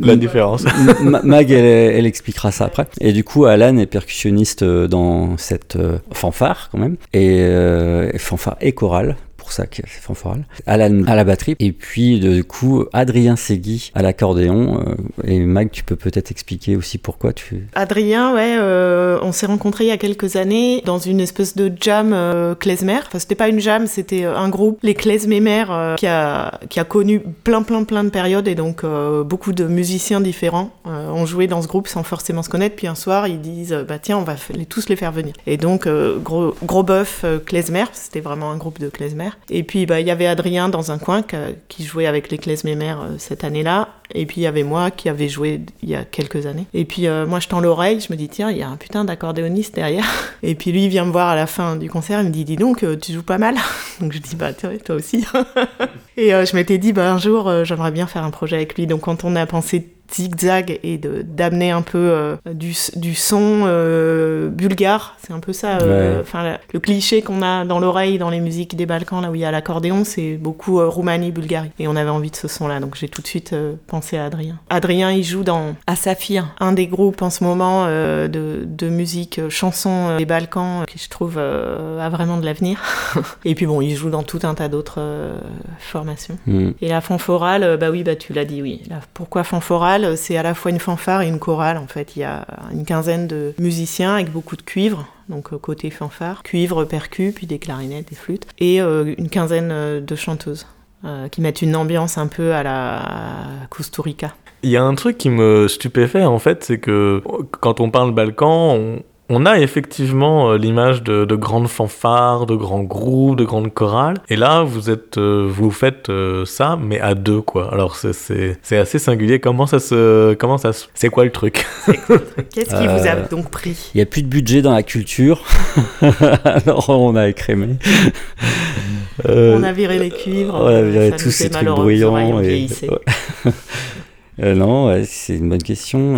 la différence. Ma- Mag, elle, elle expliquera ça après. Et du coup, Alan est percussionniste dans cette euh, fanfare quand même, et euh, fanfare et chorale. Pour ça que c'est fanforal. Alan à la batterie. Et puis, du coup, Adrien Segui à l'accordéon. euh, et Mag, tu peux peut-être expliquer aussi pourquoi tu. Adrien, ouais, euh, on s'est rencontrés il y a quelques années dans une espèce de jam euh, klezmer. Enfin, c'était pas une jam, c'était euh, un groupe, les klezmémères, qui, a, qui a connu plein, plein, plein de périodes et donc beaucoup de musiciens différents ont joué dans ce groupe sans forcément se connaître. Puis un soir, ils disent, bah tiens, on va les, tous les faire venir. Et donc, gros, gros bœuf klezmer, c'était vraiment un groupe de klezmer. Et puis, bah, il y avait Adrien dans un coin qui, jouait avec les klezmémères euh, cette année-là. Et puis il y avait moi qui avait joué il y a quelques années. Et puis euh, moi je tends l'oreille, je me dis tiens, il y a un putain d'accordéoniste derrière. Et puis lui il vient me voir à la fin du concert, il me dit dis donc euh, tu joues pas mal. Donc je dis bah toi aussi. et je m'étais dit bah un jour j'aimerais bien faire un projet avec lui. Donc quand on a pensé zigzag et de d'amener un peu euh, du, du son euh, bulgare, c'est un peu ça. euh, Ouais. Enfin la- le cliché qu'on a dans l'oreille dans les musiques des Balkans là où il y a l'accordéon, c'est beaucoup euh, Roumanie, Bulgarie. Et on avait envie de ce son-là, donc j'ai tout de suite euh, pensé à Adrien. Adrien, il joue dans Asafir, un des groupes en ce moment euh, de, de musique euh, chanson euh, des Balkans euh, qui je trouve euh, a vraiment de l'avenir. et puis bon, il joue dans tout un tas d'autres euh, formations. Hmm. Et la fanforale, bah oui, bah tu l'as dit, oui. La- pourquoi fanforale? C'est à la fois une fanfare et une chorale, en fait. Il y a une quinzaine de musiciens avec beaucoup de cuivre, donc euh, côté fanfare, cuivre, percu, puis des clarinettes, des flûtes, et euh, une quinzaine euh, de chanteuses qui mettent une ambiance un peu à la Costa. Il y a un truc qui me stupéfait en fait, c'est que quand on parle Balkan, on, on a effectivement euh, l'image de, de grandes fanfares, de grands groupes, de grandes chorales. Et là, vous êtes, euh, vous faites euh, ça, mais à deux quoi. Alors c'est- c'est c'est assez singulier. Comment ça se, comment ça se, c'est quoi le truc? Qu'est-ce qui vous a donc pris? Il n'y a plus de budget dans la culture, alors on a écrémé. Euh, On a viré les cuivres, on a viré ça tous nous ces fait trucs bruyants. Et... Euh, non, ouais, c'est une bonne question.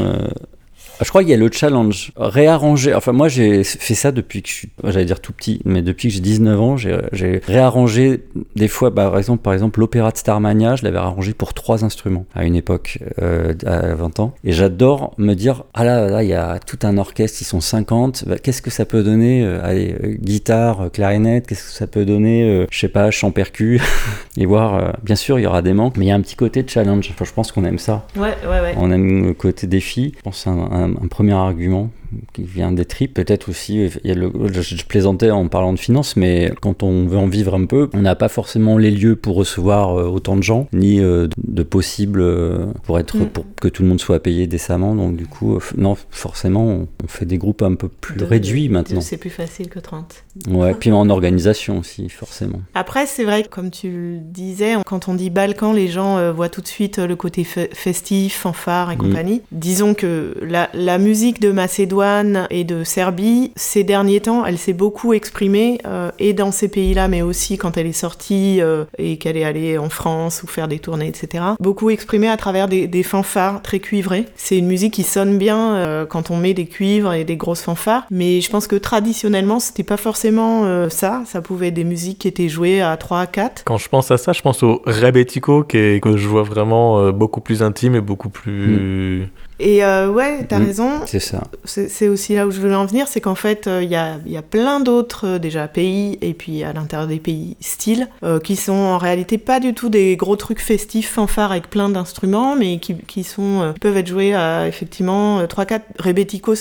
Je crois qu'il y a le challenge. Réarranger. Enfin, moi, j'ai fait ça depuis que je suis, j'allais dire tout petit, mais depuis que j'ai 19 ans, j'ai réarrangé des fois, bah, par exemple, par exemple, l'opéra de Starmania, je l'avais arrangé pour trois instruments à une époque, euh, à 20 ans. Et j'adore me dire, ah là, là, il y a tout un orchestre, ils sont 50. Bah, qu'est-ce que ça peut donner euh, Allez, euh, guitare, clarinette, qu'est-ce que ça peut donner euh, Je sais pas, chant percu. et voir, bien sûr, il y aura des manques, mais il y a un petit côté de challenge. Enfin, je pense qu'on aime ça. Ouais, ouais, ouais. On aime le côté défi. Je pense que c'est un, un- un premier argument qui vient des tripes. Peut-être aussi, il y a le, je, je plaisantais en parlant de finances, mais quand on veut en vivre un peu, on n'a pas forcément les lieux pour recevoir euh, autant de gens, ni euh, de possible euh, pour être Mm. pour que tout le monde soit payé décemment. Donc du coup, non, forcément, on, on fait des groupes un peu plus De- réduits maintenant. C'est plus facile que 30. Ouais, puis en organisation aussi, forcément. Après, c'est vrai que comme tu le disais, quand on dit Balkan, les gens voient tout de suite le côté fe- festif, fanfare et Mm. compagnie. Disons que la, la musique de Macédoine et de Serbie, ces derniers temps, elle s'est beaucoup exprimée, euh, et dans ces pays-là, mais aussi quand elle est sortie euh, et qu'elle est allée en France ou faire des tournées, etc. Beaucoup exprimée à travers des, des fanfares très cuivrées. C'est une musique qui sonne bien euh, quand on met des cuivres et des grosses fanfares, mais je pense que traditionnellement, c'était pas forcément euh, ça. Ça pouvait être des musiques qui étaient jouées à 3 à 4. Quand je pense à ça, je pense au Rebetiko qui est- que je vois vraiment euh, beaucoup plus intime et beaucoup plus. Et euh, ouais, t'as Mm. raison. C'est ça. C'est aussi là où je voulais en venir, c'est qu'en fait, euh, il y, a, y a plein d'autres euh, déjà pays et puis à l'intérieur des pays styles qui sont en réalité pas du tout des gros trucs festifs, fanfares avec plein d'instruments, mais qui, qui sont peuvent être joués à effectivement 3-4 rebetiko,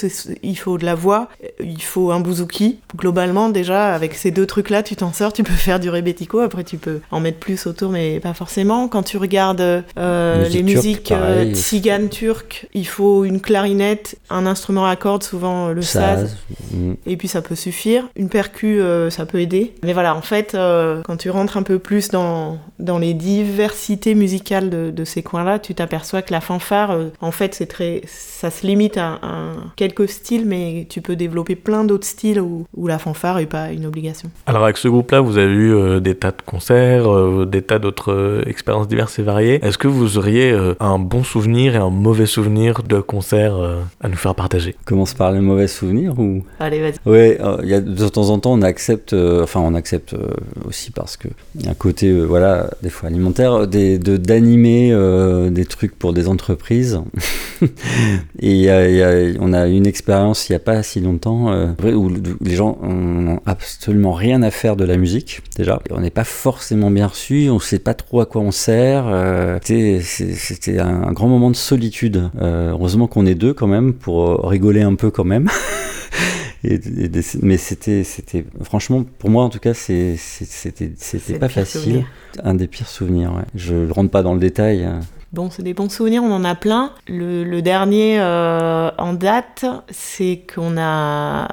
il faut de la voix, il faut un bouzouki. Globalement, déjà avec ces deux trucs-là, tu t'en sors, tu peux faire du rebetiko. Après, tu peux en mettre plus autour, mais pas forcément. Quand tu regardes les musiques tziganes turques, il faut une clarinette, un instrument à cordes, souvent euh, le saz, Saz. Mm. et puis ça peut suffire. Une percu, euh, ça peut aider. Mais voilà, en fait, euh, quand tu rentres un peu plus dans, dans les diversités musicales de, de ces coins-là, tu t'aperçois que la fanfare, euh, en fait, c'est très, ça se limite à, à quelques styles, mais tu peux développer plein d'autres styles où, où la fanfare n'est pas une obligation. Alors avec ce groupe-là, vous avez eu euh, des tas de concerts, euh, des tas d'autres euh, expériences diverses et variées. Est-ce que vous auriez euh, un bon souvenir et un mauvais souvenir de concerts euh, à nous faire partager Commence par les mauvais souvenirs ou? Allez, vas-y. Ouais, euh, il y a de temps en temps on accepte, euh, enfin on accepte euh, aussi parce que y a un côté, euh, voilà, des fois alimentaire, des, de d'animer euh, des trucs pour des entreprises. Et y a- y a- on a eu une expérience il n'y a pas si longtemps euh, où les gens ont absolument rien à faire de la musique déjà. On n'est pas forcément bien reçu, on sait pas trop à quoi on sert. euh, c'était- C'était un grand moment de solitude. Euh, heureusement qu'on est deux quand même pour euh, rigoler un peu quand même. Et- et des- mais c'était, c'était, franchement, pour moi en tout cas, c'était, pas facile. souvenir. Un des pires souvenirs. Ouais. Je ne rentre pas dans le détail. Bon, c'est des bons souvenirs, on en a plein. Le, dernier euh, en date, c'est qu'on a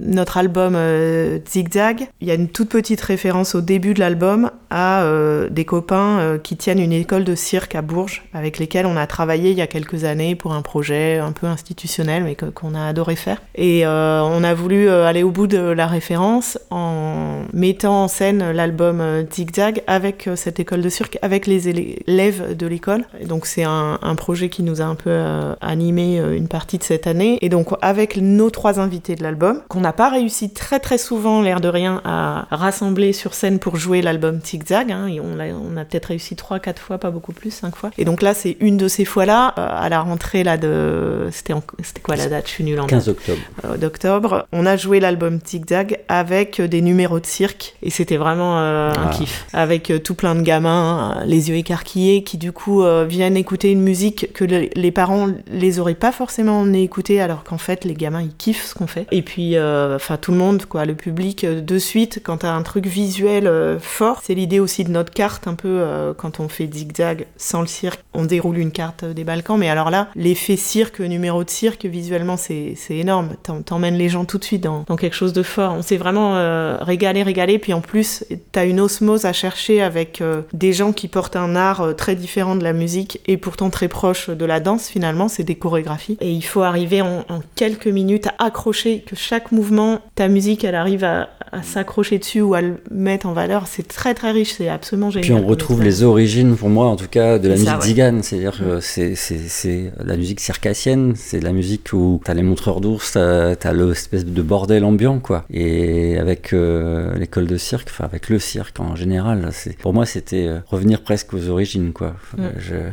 notre album euh, Zigzag. Il y a une toute petite référence au début de l'album à euh, des copains qui tiennent une école de cirque à Bourges, avec lesquels on a travaillé il y a quelques années pour un projet un peu institutionnel, mais qu'on a adoré faire. Et on a voulu aller au bout de la référence en mettant en scène l'album Zigzag avec cette école de cirque, avec les élèves de l'école. Et donc c'est un, un projet qui nous a un peu euh, animé euh, une partie de cette année. Et donc avec nos trois invités de l'album, qu'on n'a pas réussi très très souvent, l'air de rien, à rassembler sur scène pour jouer l'album Zigzag. Hein, et on a, on a peut-être réussi trois, quatre fois, pas beaucoup plus, cinq fois. Et donc là c'est une de ces fois-là, euh, à la rentrée là de... C'était en- c'était quoi la date? Je suis nulle en date. 15 octobre. euh, d'octobre, on a joué l'album Zigzag avec euh, des numéros de cirque et c'était vraiment euh, un Ah. kiff. Avec tout plein de gamins, les yeux écarquillés, qui du coup euh, viennent écouter une musique que le- les parents les auraient pas forcément emmenés écouter alors qu'en fait les gamins ils kiffent ce qu'on fait. Et puis, euh, enfin tout le monde, quoi, le public euh, de suite, quand t'as un truc visuel fort, c'est l'idée aussi de notre carte un peu quand on fait Zigzag sans le cirque, on déroule une carte des Balkans, mais alors là, l'effet cirque, numéro de cirque, visuellement c'est énorme. T'emmènes les gens tout de suite dans, dans quelque chose de fort. On s'est vraiment régalé, régalé. Puis en plus, t'as une osmose à chercher avec des gens qui portent un art très différent de la musique et pourtant très proche de la danse finalement. C'est des chorégraphies. Et il faut arriver en, en quelques minutes à accrocher que chaque mouvement, ta musique, elle arrive à, à s'accrocher dessus ou à le mettre en valeur. C'est très très riche. C'est absolument génial. Puis on retrouve les origines, pour moi en tout cas, de la musique ouais. zigane. C'est-à-dire que c'est, c'est, la musique circassienne, c'est la musique où t'as les montreurs d'ours, t'as, t'as l'espèce de bordel ambiant, quoi. Et avec euh, l'école de cirque, enfin avec le cirque en général, c'est, pour moi c'était euh, revenir presque aux origines, quoi. Mm. Je-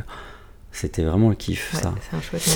c'était vraiment le kiff, Ouais, ça.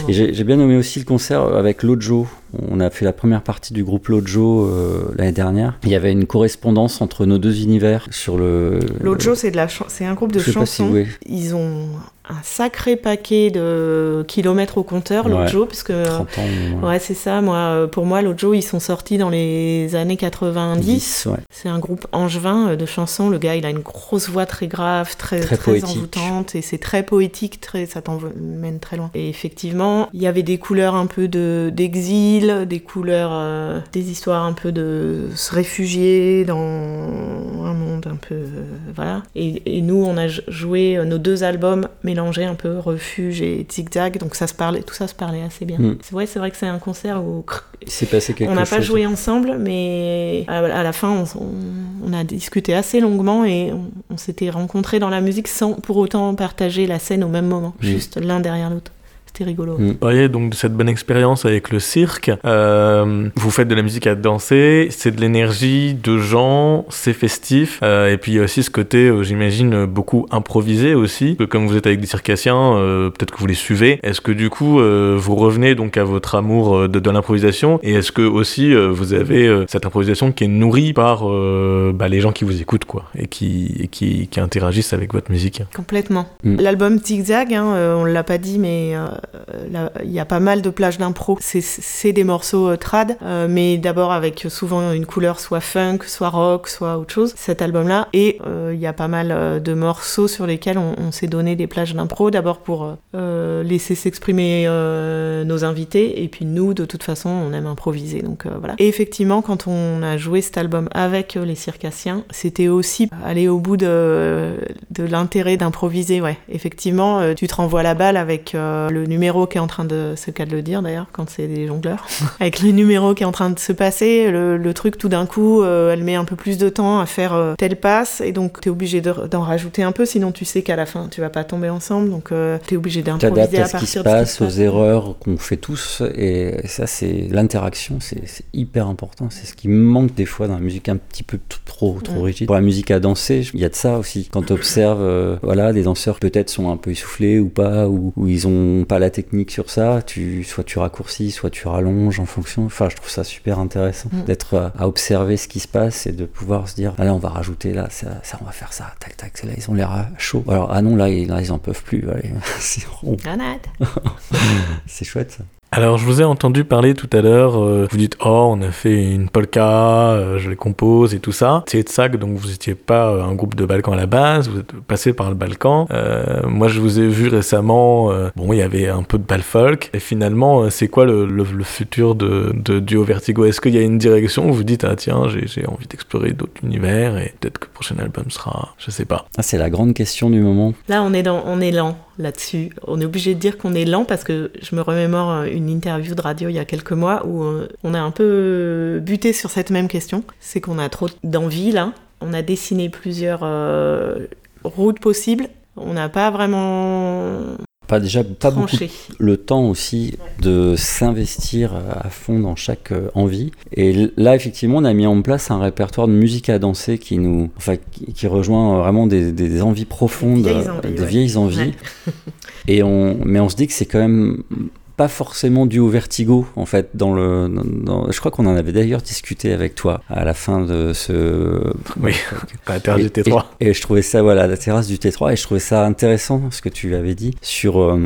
Et j'ai j'ai bien aimé aussi le concert avec Lojo. On a fait la première partie du groupe Lojo euh, l'année dernière. Il y avait une correspondance entre nos deux univers sur le. Jour, c'est de la c'est un groupe de si- chansons. oui. Ils ont un sacré paquet de kilomètres au compteur, Ouais. Lojo, parce que 30 ans. ouais. ouais, c'est ça. Moi, euh, pour moi, Lojo, ils sont sortis dans les années 90. 10, ouais. C'est un groupe angevin euh, de chansons. Le gars, il a une grosse voix très grave, très, Très envoûtante, et c'est très poétique, très, ça t'emmène très loin. Et effectivement, il y avait des couleurs un peu de d'exil, des couleurs, euh, des histoires un peu de se réfugier dans un monde un peu, euh, voilà. Et, et nous, on a joué nos deux albums mélangés un peu refuge et zigzag, donc ça se parlait, tout ça se parlait assez bien. Mm. C'est vrai, c'est vrai que c'est un concert où passé quelque on n'a pas joué ensemble, mais à, à la fin, on, on- on a discuté assez longuement et on, on s'était rencontrés dans la musique sans pour autant partager la scène au même moment, Mm. juste l'un derrière l'autre. C'était rigolo. Mm. Vous parliez donc de cette bonne expérience avec le cirque. Euh, vous faites de la musique à danser, c'est de l'énergie, de gens, c'est festif. Euh, et puis il y a aussi ce côté, euh, j'imagine, beaucoup improvisé aussi. Que Comme vous êtes avec des circassiens, euh, peut-être que vous les suivez. Est-ce que du coup, euh, vous revenez donc à votre amour de, de l'improvisation? Et est-ce que aussi euh, vous avez euh, cette improvisation qui est nourrie par euh, bah, les gens qui vous écoutent quoi et qui, et qui, qui interagissent avec votre musique? Complètement. Mm. L'album Zigzag, hein, euh, on l'a pas dit, mais euh, il y a pas mal de plages d'impro. C'est- des morceaux euh, trad, euh, mais d'abord avec souvent une couleur soit funk, soit rock, soit autre chose. Cet album-là, et euh, il y a pas mal euh, de morceaux sur lesquels on, s'est donné des plages d'impro. D'abord pour euh, euh, laisser s'exprimer euh, nos invités, et puis nous, de toute façon, on aime improviser. Donc euh, voilà. Et effectivement, quand on a joué cet album avec euh, les circassiens, c'était aussi aller au bout de, de l'intérêt d'improviser. Ouais, effectivement, euh, tu te renvoies la balle avec euh, le numéro qui est en train de, c'est le cas de le dire d'ailleurs, quand c'est des jongleurs, avec le numéro qui est en train de se passer, le, le truc tout d'un coup, euh, elle met un peu plus de temps à faire euh, telle passe, et donc t'es obligé de- d'en rajouter un peu, sinon tu sais qu'à la fin tu vas pas tomber ensemble, donc euh, t'es obligé d'improviser à à ce qui se de ce qui passe, se aux erreurs qu'on fait tous, et ça, c'est l'interaction, c'est hyper important. C'est ce qui manque des fois dans la musique un petit peu trop, trop rigide. Pour la musique à danser, il y a de ça aussi. Quand tu observes, voilà, des danseurs peut-être sont un peu essoufflés ou pas, ou, ou ils ont pas la technique sur ça, tu, soit tu raccourcis, soit tu rallonges en fonction. Enfin, je trouve ça super intéressant Mm. d'être à, à observer ce qui se passe et de pouvoir se dire, ah là, on va rajouter là, ça, ça, on va faire ça, tac, tac, là, ils ont l'air à chaud. Alors, ah non, là, ils, là, ils en peuvent plus. Allez, c'est rond. C'est chouette ça. Alors, je vous ai entendu parler tout à l'heure, euh, vous dites, oh, on a fait une polka, euh, je les compose et tout ça. C'est de ça que donc vous étiez pas euh, un groupe de Balkan à la base, vous êtes passé par le Balkan. Euh, moi, je vous ai vu récemment, euh, bon, il y avait un peu de bal folk. Et finalement, euh, c'est quoi le, le- le futur de, de Duo Vertigo? Est-ce qu'il y a une direction? Où vous dites, ah tiens, j'ai j'ai envie d'explorer d'autres univers et peut-être que le prochain album sera, je sais pas. Ah, c'est la grande question du moment. Là, on est, dans, on est lent là-dessus. On est obligé de dire qu'on est lent parce que je me remémore euh, une interview de radio il y a quelques mois où euh, on a un peu buté sur cette même question. C'est qu'on a trop d'envie là. On a dessiné plusieurs euh, routes possibles. On n'a pas vraiment Pas déjà pas beaucoup le temps aussi de s'investir à fond dans chaque euh, envie. Et là, effectivement, on a mis en place un répertoire de musique à danser qui nous, enfin, qui, rejoint vraiment des, des envies profondes, Des vieilles envies, des ouais. vieilles envies. Ouais. Et on, mais on se dit que c'est quand même pas forcément dû au vertigo en fait dans le dans- je crois qu'on en avait d'ailleurs discuté avec toi à la fin de ce Oui, pas terre du et, T3. et- et je trouvais ça, voilà, la terrasse du T3, et je trouvais ça intéressant ce que tu avais dit sur euh,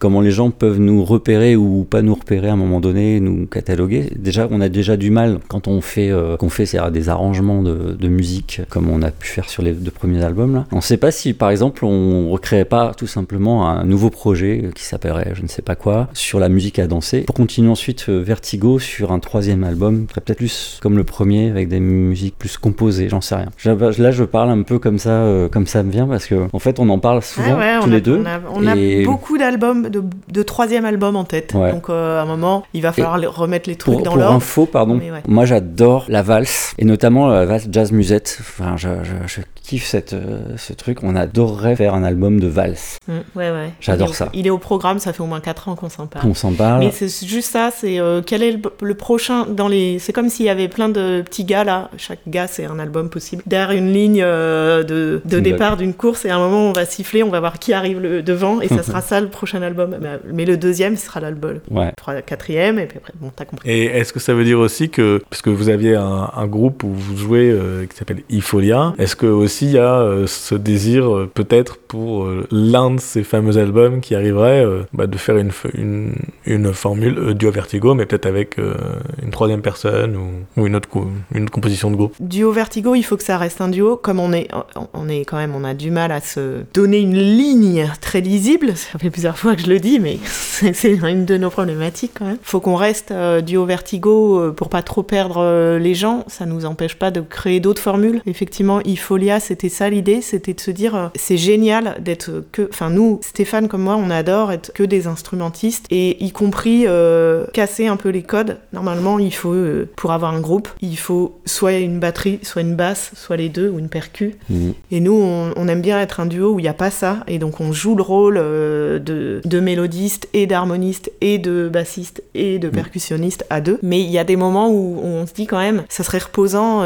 comment les gens peuvent nous repérer ou pas nous repérer à un moment donné, nous cataloguer. Déjà, on a déjà du mal quand on fait, euh, qu'on fait des arrangements de, de musique comme on a pu faire sur les deux premiers albums. Là. On ne sait pas si, par exemple, on recréerait pas tout simplement un nouveau projet qui s'appellerait je ne sais pas quoi sur la musique à danser pour continuer ensuite euh, Vertigo sur un troisième album, peut-être plus comme le premier avec des musiques plus composées, j'en sais rien. Je- Là, je parle un peu comme ça, euh, comme ça me vient parce que en fait, on en parle souvent Ouais, ouais, tous on les a, deux. On a, on a et- beaucoup d'albums, de, de troisième album en tête. Ouais. Donc euh, à un moment, il va falloir les- remettre les trucs Pour, dans pour l'ordre. info, pardon, ouais. moi j'adore la valse et notamment la valse jazz musette. Enfin, je, je- je kiffe cette, euh, ce truc. On adorerait faire un album de valse. Mm, ouais, ouais. J'adore ça. Il est au programme, ça fait au moins 4 ans qu'on s'en parle. Qu'on s'en parle. Mais c'est juste ça, c'est euh, quel est le, le prochain dans les. C'est comme s'il y avait plein de petits gars là. Chaque gars, c'est un album possible. Derrière une ligne euh, de, de départ d'une course, et à un moment, on va siffler, on va voir qui arrive le, devant, et ça sera ça le prochain album. Mais, mais le deuxième, ce sera l'album. Ouais. Trois- Quatrième, et puis après, bon, t'as compris. Et est-ce que ça veut dire aussi que, parce que vous aviez un, un groupe où vous jouez euh, qui s'appelle Ifolia, est-ce que aussi il y a euh, ce désir euh, peut-être pour euh, l'un de ces fameux albums qui arriverait euh, bah, de faire une, une, une formule euh, duo vertigo, mais peut-être avec euh, une troisième personne ou, une, autre une composition de groupe Duo Vertigo, il faut que ça reste un duo. Comme on est, on est quand même, on a du mal à se donner une ligne très lisible. Ça fait plusieurs fois que je le dis, mais c'est une de nos problématiques quand même. Faut qu'on reste euh, duo Vertigo euh, pour pas trop perdre euh, les gens. Ça nous empêche pas de créer d'autres formules. Effectivement, Ifolia, c'était ça l'idée, c'était de se dire, euh, c'est génial d'être que, enfin nous, Stéphane comme moi, on adore être que des instrumentistes et y compris euh, casser un peu les codes. Normalement, il faut, euh, pour avoir un groupe, il faut soit une batterie, soit une basse, soit les deux, ou une percu. Mhm. Et nous, on, on aime bien être un duo où il n'y a pas ça, et donc on joue le rôle euh, de, de mélodiste et d'harmoniste et de bassiste et de percussionniste à deux. Mais il y a des moments où on se dit quand même, ça serait reposant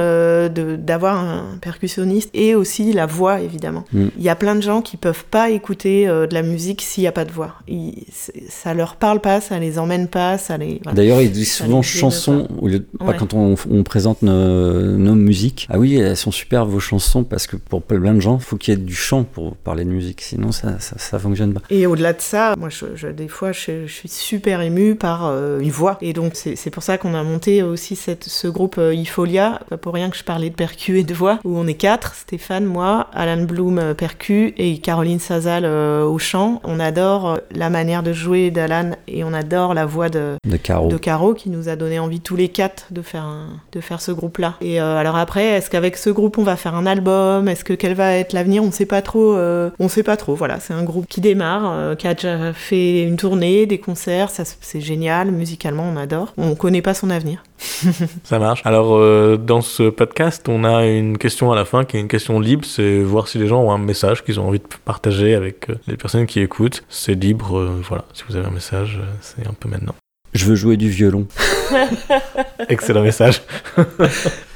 d'avoir un percussionniste et aussi la voix, évidemment. Mm. Il y a plein de gens qui peuvent pas écouter de la musique s'il n'y a pas de voix. Ils- ça leur parle pas, ça les emmène pas, ça les... voilà. D'ailleurs, ils disent souvent chansons, au lieu de, pas quand on, on présente nos, nos musiques. Ah oui, elles sont super vos chansons parce que pour plein de gens, faut qu'il y ait du chant pour parler de musique, sinon ça, ça, ça fonctionne pas. Et au-delà de ça, moi, je, je- des fois, je, je suis super émue par euh, une voix. Et donc, c'est pour ça qu'on a monté aussi cette, ce groupe euh, Ifolia. Pas pour rien que je parlais de percu et de voix, où on est quatre Stéphane, moi, Alan Bloom, euh, percu, et Caroline Sazal euh, au chant. On adore la manière de jouer d'Alan et on adore la voix de, De Caro. de Caro qui nous a donné envie tous les quatre de faire un- de faire ce groupe là et euh, alors après est-ce qu'avec ce groupe on va faire un album? Est-ce que quel va être l'avenir? On sait pas trop euh, on sait pas trop. Voilà c'est un groupe qui démarre euh, qui a déjà fait une tournée des concerts. Ça c'est génial. Musicalement on adore. On connaît pas son avenir Ça marche. Alors, euh, dans ce podcast, on a une question à la fin qui est une question libre. C'est voir si les gens ont un message qu'ils ont envie de partager avec euh, les personnes qui écoutent. C'est libre. euh, voilà. Si vous avez un message, euh, c'est un peu maintenant. Je veux jouer du violon. Excellent message.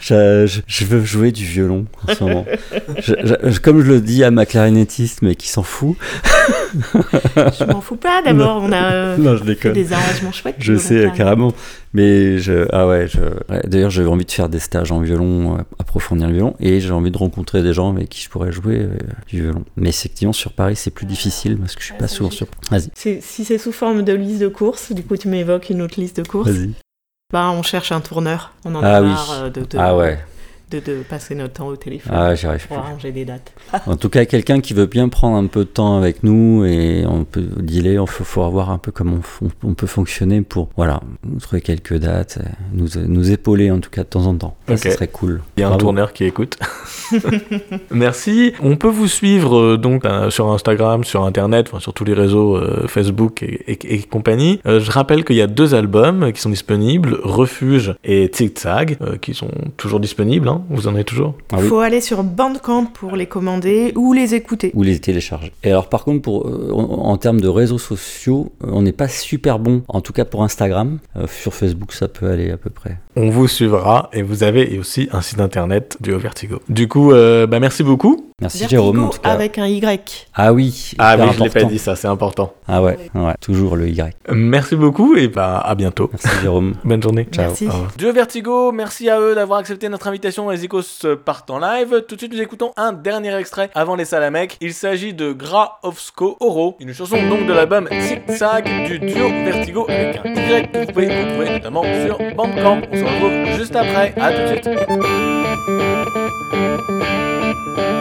Je, je- je veux jouer du violon en ce moment. Je- je- comme je le dis à ma clarinettiste, mais qui s'en fout. je m'en fous pas d'abord on a euh, Non, je fait déconne. des arrangements chouettes Je sais, carrément. Mais je, ah ouais, je, ouais, d'ailleurs, j'avais envie de faire des stages en violon, euh, approfondir le violon, et j'ai envie de rencontrer des gens avec qui je pourrais jouer euh, du violon. Mais effectivement, sur Paris, c'est plus difficile parce que je suis pas souvent sur. Vas-y, si c'est sous forme de liste de courses du coup tu m'évoques une autre liste de courses vas-y. bah on cherche un tourneur on en Ah a oui. marre euh, de, de- Ah ouais, de, de passer notre temps au téléphone ah, j'y arrive pour plus. arranger des dates. En tout cas, quelqu'un qui veut bien prendre un peu de temps avec nous et on peut dealer, il faut, faut voir un peu comment on, peut fonctionner pour, voilà, trouver quelques dates, euh, nous, nous épauler en tout cas de temps en temps. Ça, Ok. ce serait cool. Il y a un tourneur qui écoute. Merci. On peut vous suivre euh, donc euh, sur Instagram, sur Internet, enfin, sur tous les réseaux euh, Facebook et, et- et compagnie. Euh, je rappelle qu'il y a deux albums qui sont disponibles, Refuge et Tic euh, qui sont toujours disponibles. hein. Vous en avez toujours Ah oui. Faut aller sur Bandcamp pour les commander ou les écouter. ou les télécharger. Et alors par contre, pour, euh, en, termes de réseaux sociaux, euh, on n'est pas super bon, en tout cas pour Instagram. Euh, sur Facebook, ça peut aller à peu près. On vous suivra et vous avez aussi un site internet du Vertigo. Du coup, euh, bah, merci beaucoup. Merci Vertigo Jérôme. En tout cas. avec un Y. Ah oui. Ah oui, je l'ai pas dit ça, c'est important. Ah ouais, ouais, toujours le Y. Merci beaucoup et bah, à bientôt. Merci Jérôme. Bonne journée. Ciao. Merci. Duo Vertigo, merci à eux d'avoir accepté notre invitation. Les Icos partent en live. Tout de suite, nous écoutons un dernier extrait avant les Salamèques. Il s'agit de Graovsko Oro, une chanson donc de l'album Zig Zag du duo Vertigo avec un Y que vous pouvez retrouver notamment sur Bandcamp. On se retrouve juste après. À tout de suite.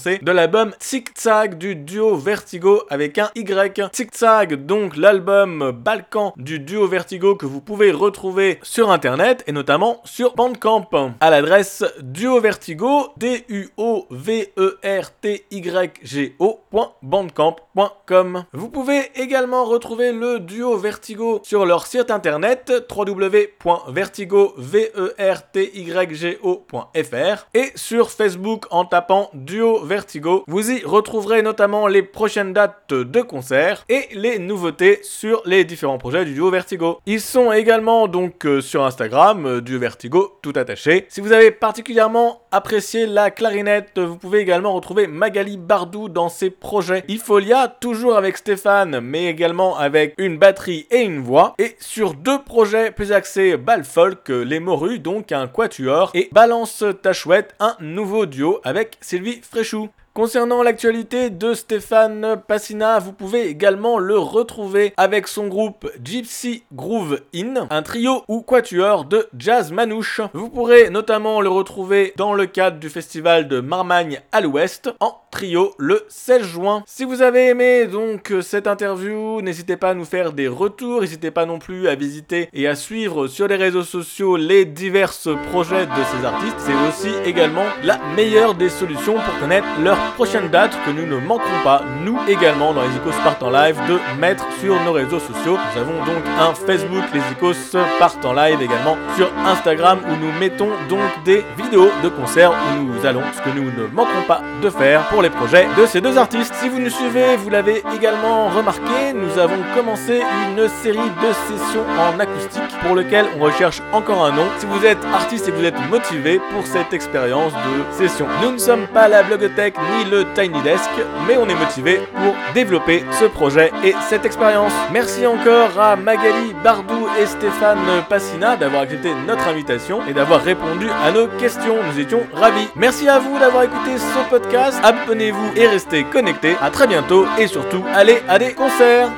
prononcer, de l'album Tic Tac du duo Vertigo avec un Y. Tic Tac, donc l'album Balkan du duo Vertigo que vous pouvez retrouver sur internet et notamment sur Bandcamp à l'adresse duo Vertigo d u o v r t y g o.bandcamp.com. Vous pouvez également retrouver le duo Vertigo sur leur site internet www.vertigo v e et sur Facebook en tapant Duo Vertigo. Vous y retrouverez notamment les prochaines dates de concerts et les nouveautés sur les différents projets du Duo Vertigo. Ils sont également donc euh, sur Instagram, euh, Duo Vertigo tout attaché. Si vous avez particulièrement apprécié la clarinette, vous pouvez également retrouver Magali Bardou dans ses projets Ifolia, toujours avec Stéphane, mais également avec une batterie et une voix. Et sur deux projets plus axés bal folk, Les Morus, donc un quatuor, et Balance ta chouette, un nouveau duo avec Sylvie Fréchou. Concernant l'actualité de Stéphane Passina, vous pouvez également le retrouver avec son groupe Gypsy Groove In, un trio ou quatuor de jazz manouche. Vous pourrez notamment le retrouver dans le cadre du festival de Marmagne à l'ouest en trio le 16 juin. Si vous avez aimé donc cette interview, n'hésitez pas à nous faire des retours, n'hésitez pas non plus à visiter et à suivre sur les réseaux sociaux les divers projets de ces artistes. C'est aussi également la meilleure des solutions pour connaître leur prochaine date que nous ne manquerons pas, nous également dans les Icos partent en live, de mettre sur nos réseaux sociaux. Nous avons donc un Facebook, les Icos partent en live également sur Instagram où nous mettons donc des vidéos de concerts où nous allons, ce que nous ne manquerons pas de faire pour les projets de ces deux artistes. Si vous nous suivez, vous l'avez également remarqué, nous avons commencé une série de sessions en acoustique pour lequel on recherche encore un nom. Si vous êtes artiste et vous êtes motivé pour cette expérience de session, nous ne sommes pas la Blogothèque ni le Tiny Desk, mais on est motivé pour développer ce projet et cette expérience. Merci encore à Magali Bardou et Stéphane Passina d'avoir accepté notre invitation et d'avoir répondu à nos questions. Nous étions ravis. Merci à vous d'avoir écouté ce podcast. Abonnez-vous et restez connectés. À très bientôt et surtout, allez à des concerts.